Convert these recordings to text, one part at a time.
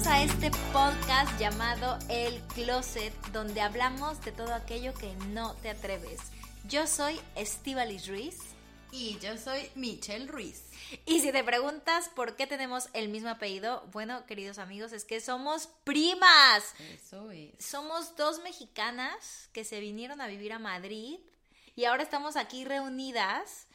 Bienvenidos a este podcast llamado El Closet, donde hablamos de todo aquello que no te atreves. Yo soy Estivalis Ruiz. Y yo soy Michelle Ruiz. Y si te preguntas por qué tenemos el mismo apellido, bueno, queridos amigos, es que somos primas. Eso es. Somos dos mexicanas que se vinieron a vivir a Madrid y ahora estamos aquí reunidas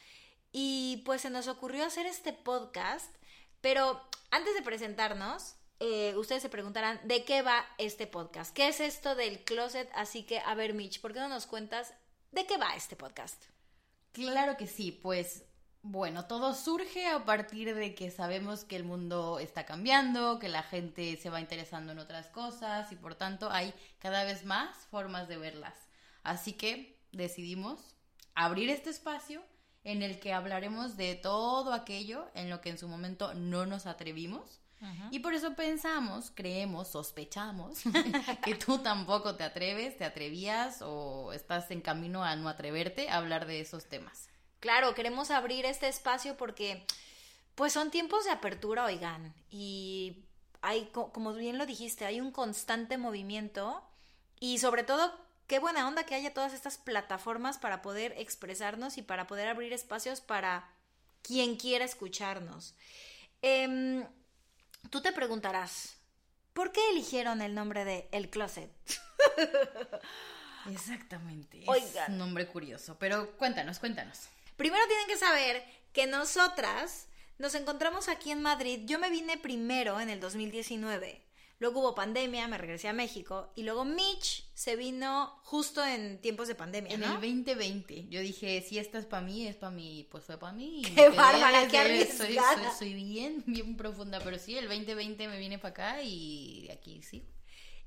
y pues se nos ocurrió hacer este podcast, pero antes de presentarnos, eh, ustedes se preguntarán de qué va este podcast. ¿Qué es esto del closet? Así que, a ver, Mitch, ¿por qué no nos cuentas de qué va este podcast? Claro que sí, pues bueno, todo surge a partir de que sabemos que el mundo está cambiando, que la gente se va interesando en otras cosas y por tanto hay cada vez más formas de verlas. Así que decidimos abrir este espacio en el que hablaremos de todo aquello en lo que en su momento no nos atrevimos y por eso pensamos, creemos, sospechamos que tú tampoco te atreves, te atrevías o estás en camino a no atreverte a hablar de esos temas. Claro, queremos abrir este espacio porque pues son tiempos de apertura, oigan, y hay, como bien lo dijiste, hay un constante movimiento y sobre todo qué buena onda que haya todas estas plataformas para poder expresarnos y para poder abrir espacios para quien quiera escucharnos. Eh, Tú te preguntarás, ¿por qué eligieron el nombre de El Closet? Exactamente. Es un nombre curioso, pero cuéntanos, cuéntanos. Primero tienen que saber que nosotras nos encontramos aquí en Madrid. Yo me vine primero en el 2019. Luego hubo pandemia, me regresé a México y luego Mitch se vino justo en tiempos de pandemia. En el 2020. Yo dije, si esta es para mí, es para mí, pues fue para mí. Qué bárbara, qué soy, soy, bien, bien profunda, pero sí, el 2020 me vine para acá y de aquí sí.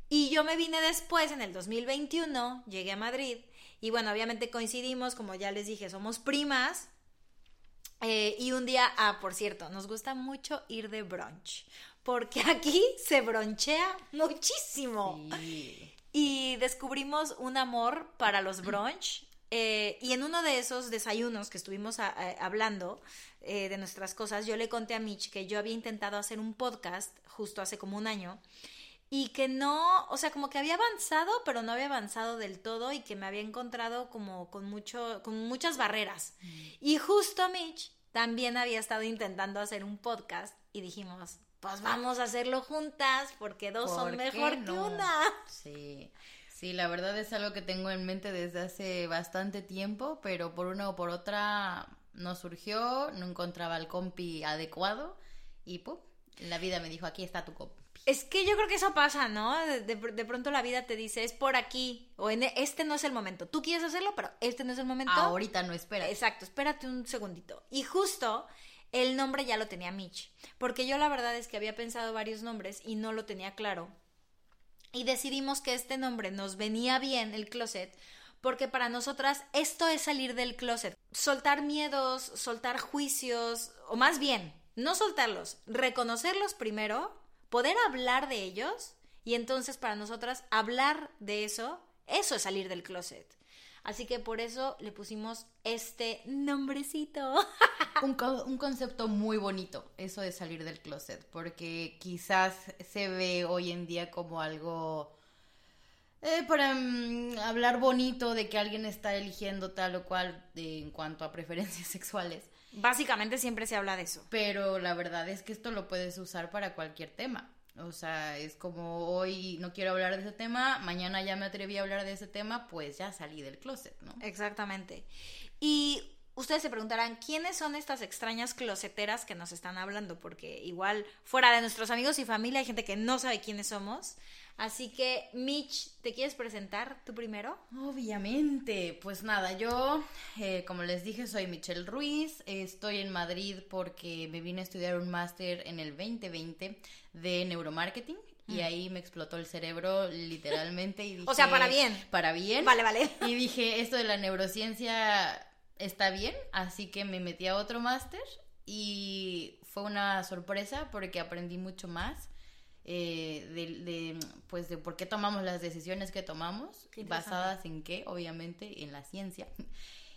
Y yo me vine después, en el 2021, llegué a Madrid y bueno, obviamente coincidimos, como ya les dije, somos primas. Eh, y un día, ah, por cierto, nos gusta mucho ir de brunch porque aquí se bronchea muchísimo. Y descubrimos un amor para los brunch. Eh, y en uno de esos desayunos que estuvimos hablando eh, de nuestras cosas, yo le conté a Mitch que yo había intentado hacer un podcast justo hace como un año y que no, o sea, como que había avanzado, pero no había avanzado del todo y que me había encontrado como con mucho, con muchas barreras. Mm. Y justo Mitch también había estado intentando hacer un podcast y dijimos, pues vamos a hacerlo juntas porque dos son mejor que una. Sí. Sí, la verdad es algo que tengo en mente desde hace bastante tiempo, pero por una o por otra no surgió, no encontraba el compi adecuado y ¡pum! La vida me dijo, aquí está tu compi. Es que yo creo que eso pasa, ¿no? De, de, pronto la vida te dice, es por aquí, o en este no es el momento. Tú quieres hacerlo, pero este no es el momento. Ahorita no espera. Exacto, espérate un segundito. Y justo el nombre ya lo tenía Mitch, porque yo la verdad es que había pensado varios nombres y no lo tenía claro. Y decidimos que este nombre nos venía bien, el closet, porque para nosotras esto es salir del closet, soltar miedos, soltar juicios, o más bien, no soltarlos, reconocerlos primero, poder hablar de ellos, y entonces para nosotras hablar de eso, eso es salir del closet. Así que por eso le pusimos este nombrecito. un, un, concepto muy bonito, eso de salir del closet, porque quizás se ve hoy en día como algo eh, para mm, hablar bonito de que alguien está eligiendo tal o cual en cuanto a preferencias sexuales. Básicamente siempre se habla de eso. Pero la verdad es que esto lo puedes usar para cualquier tema. O sea, es como hoy no quiero hablar de ese tema, mañana ya me atreví a hablar de ese tema, pues ya salí del closet, ¿no? Exactamente. Y ustedes se preguntarán, ¿quiénes son estas extrañas closeteras que nos están hablando? Porque igual fuera de nuestros amigos y familia hay gente que no sabe quiénes somos. Así que, Mitch, ¿te quieres presentar tú primero? Obviamente. Pues nada, yo, eh, como les dije, soy Michelle Ruiz. Estoy en Madrid porque me vine a estudiar un máster en el 2020 de neuromarketing y ahí me explotó el cerebro literalmente y dije, O sea, para bien. Para bien. Vale, vale. Y dije, esto de la neurociencia está bien, así que me metí a otro máster y fue una sorpresa porque aprendí mucho más. eh, de, de, pues de por qué tomamos las decisiones que tomamos, basadas en qué, obviamente, en la ciencia.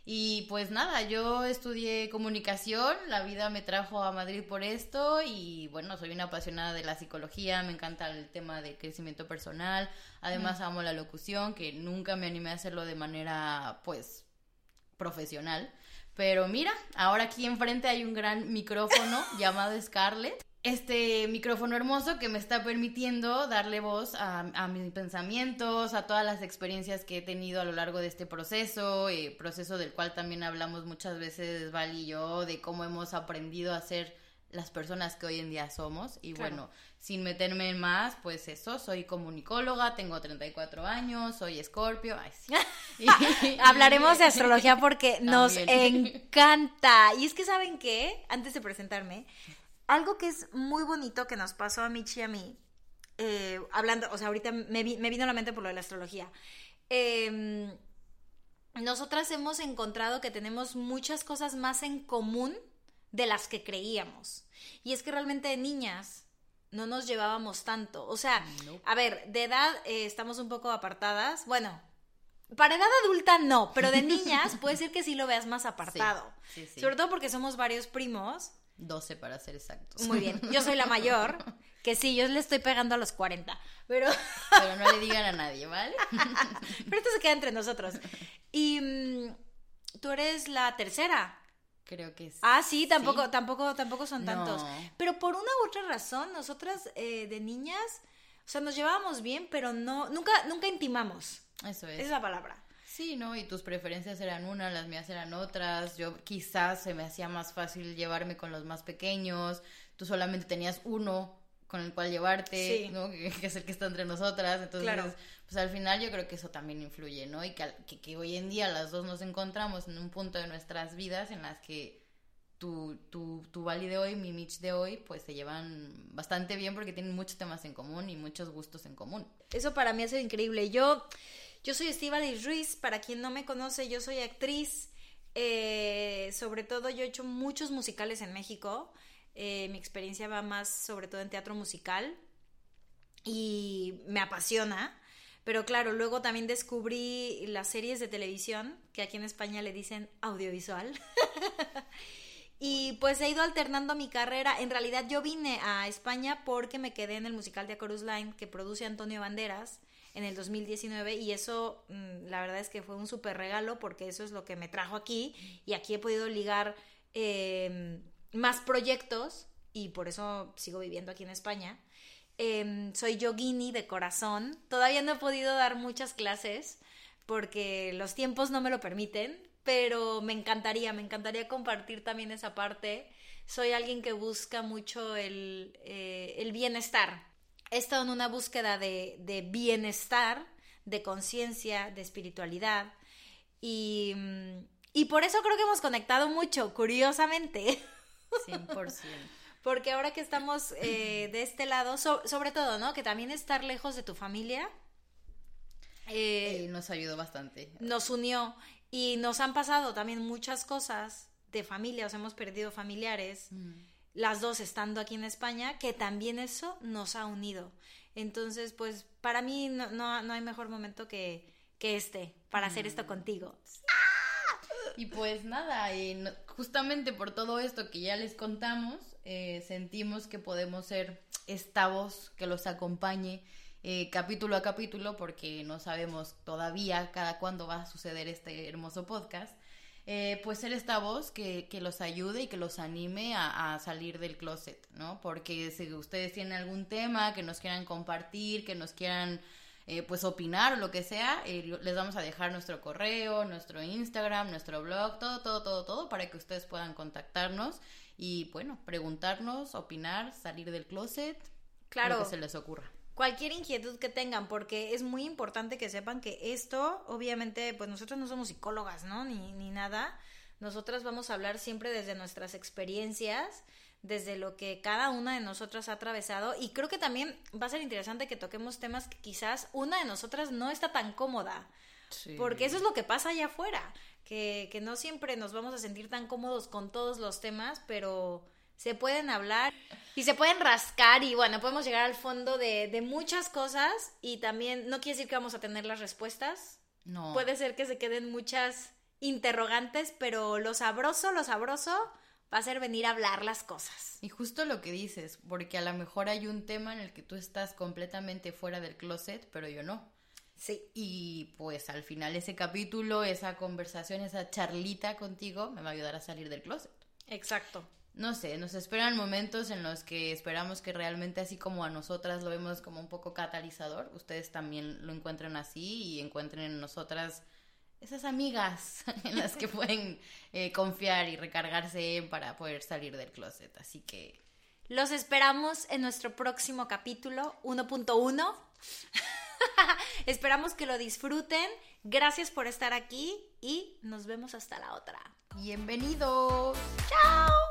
Y pues nada, yo estudié comunicación, la vida me trajo a Madrid por esto y bueno, soy una apasionada de la psicología, me encanta el tema de crecimiento personal, además amo la locución, que nunca me animé a hacerlo de manera pues profesional. Pero mira, ahora aquí enfrente hay un gran micrófono llamado Scarlett. Este micrófono hermoso que me está permitiendo darle voz a, a mis pensamientos, a todas las experiencias que he tenido a lo largo de este proceso, eh, proceso del cual también hablamos muchas veces Val y yo, de cómo hemos aprendido a ser las personas que hoy en día somos. Y Claro. bueno, sin meterme en más, pues eso, soy comunicóloga, tengo 34 años, soy escorpio. Ay, sí. Y- Hablaremos de astrología porque nos encanta. Y es que, ¿saben qué? Antes de presentarme, algo que es muy bonito que nos pasó a Michi y a mí, eh, hablando, o sea, ahorita me, vi- me vino a la mente por lo de la astrología. Eh, nosotras hemos encontrado que tenemos muchas cosas más en común de las que creíamos. Y es que realmente de niñas no nos llevábamos tanto. O sea, No. a ver, de edad eh, estamos un poco apartadas. Bueno, para edad adulta no, pero de niñas puede ser que sí lo veas más apartado. sí, sí. Sobre todo porque somos varios primos. 12 para ser exactos. Muy bien, yo soy la mayor, que sí, yo le estoy pegando a los 40, pero... Pero no le digan a nadie, ¿vale? Pero esto se queda entre nosotros. Y mm, tú eres la tercera. Creo que sí. Ah, sí, tampoco, Sí. tampoco, tampoco son No. tantos. Pero por una u otra razón, nosotras eh, de niñas, o sea, nos llevábamos bien, pero no, nunca, nunca intimamos. Eso es. Esa es la palabra. Sí, ¿no? Y tus preferencias eran una, las mías eran otras. Yo quizás se me hacía más fácil llevarme con los más pequeños. Tú solamente tenías uno con el cual llevarte, Sí. ¿no? Que, que es el que está entre nosotras. Entonces, Claro. pues al final yo creo que eso también influye, ¿no? Y que, que, que hoy en día las dos nos encontramos en un punto de nuestras vidas en las que tu, tu, tu Bali de hoy, mi Mitch de hoy, pues se llevan bastante bien porque tienen muchos temas en común y muchos gustos en común. Eso para mí ha sido increíble. Yo, yo soy Estíbaliz Ruiz, para quien no me conoce, yo soy actriz. Eh, sobre todo yo he hecho muchos musicales en México. Eh, mi experiencia va más sobre todo en teatro musical y me apasiona. Pero claro, luego también descubrí las series de televisión, que aquí en España le dicen audiovisual. y pues he ido alternando mi carrera. En realidad yo vine a España porque me quedé en el musical de A Chorus Line que produce Antonio Banderas en el 2019 y eso mm, la verdad es que fue un súper regalo porque eso es lo que me trajo aquí y aquí he podido ligar eh, más proyectos y por eso sigo viviendo aquí en España. Eh, soy yogini de corazón. Todavía no he podido dar muchas clases porque los tiempos no me lo permiten, pero me encantaría, me encantaría compartir también esa parte. Soy alguien que busca mucho el, eh, el bienestar. He estado en una búsqueda de, de bienestar, de conciencia, de espiritualidad y, mm, y por eso creo que hemos conectado mucho, curiosamente. 100%. Porque ahora que estamos eh, de este lado, so- sobre todo, ¿no? Que también estar lejos de tu familia eh, Eh, nos ayudó bastante. nos unió y nos han pasado también muchas cosas de familia, o sea, hemos perdido familiares, las dos estando aquí en España, que también eso nos ha unido. Entonces, pues para mí no, no, no hay mejor momento que, que este para hacer esto contigo. Y pues nada, y justamente por todo esto que ya les contamos, eh, sentimos que podemos ser esta voz que los acompañe eh, capítulo a capítulo, porque no sabemos todavía cada cuándo va a suceder este hermoso podcast. eh, pues ser esta voz que, que los ayude y que los anime a salir del closet, ¿no? Porque si ustedes tienen algún tema que nos quieran compartir, que nos quieran eh, pues opinar o lo que sea, eh, les vamos a dejar nuestro correo, nuestro Instagram, nuestro blog, todo, todo, todo, todo para que ustedes puedan contactarnos y bueno, preguntarnos, opinar, salir del closet, Claro. lo que se les ocurra. cualquier inquietud que tengan, porque es muy importante que sepan que esto, obviamente, pues nosotros no somos psicólogas, ¿no? Ni, ni nada. Nosotras vamos a hablar siempre desde nuestras experiencias, desde lo que cada una de nosotras ha atravesado y creo que también va a ser interesante que toquemos temas que quizás una de nosotras no está tan cómoda, porque eso es lo que pasa allá afuera, que, que no siempre nos vamos a sentir tan cómodos con todos los temas, pero se pueden hablar y se pueden rascar y bueno, podemos llegar al fondo de, de, muchas cosas y también no quiere decir que vamos a tener las respuestas. No. Puede ser que se queden muchas interrogantes, pero lo sabroso, lo sabroso va a ser venir a hablar las cosas. Y justo lo que dices, porque a lo mejor hay un tema en el que tú estás completamente fuera del closet, pero yo no. Sí. Y pues al final ese capítulo, esa conversación, esa charlita contigo me va a ayudar a salir del closet. Exacto. No sé, nos esperan momentos en los que esperamos que realmente así como a nosotras lo vemos como un poco catalizador, ustedes también lo encuentren así y encuentren en nosotras esas amigas en las que pueden eh, confiar y recargarse para poder salir del closet. Así que... Los esperamos en nuestro próximo capítulo 1.1. Esperamos que lo disfruten. Gracias por estar aquí y nos vemos hasta la otra. Bienvenidos. Chao.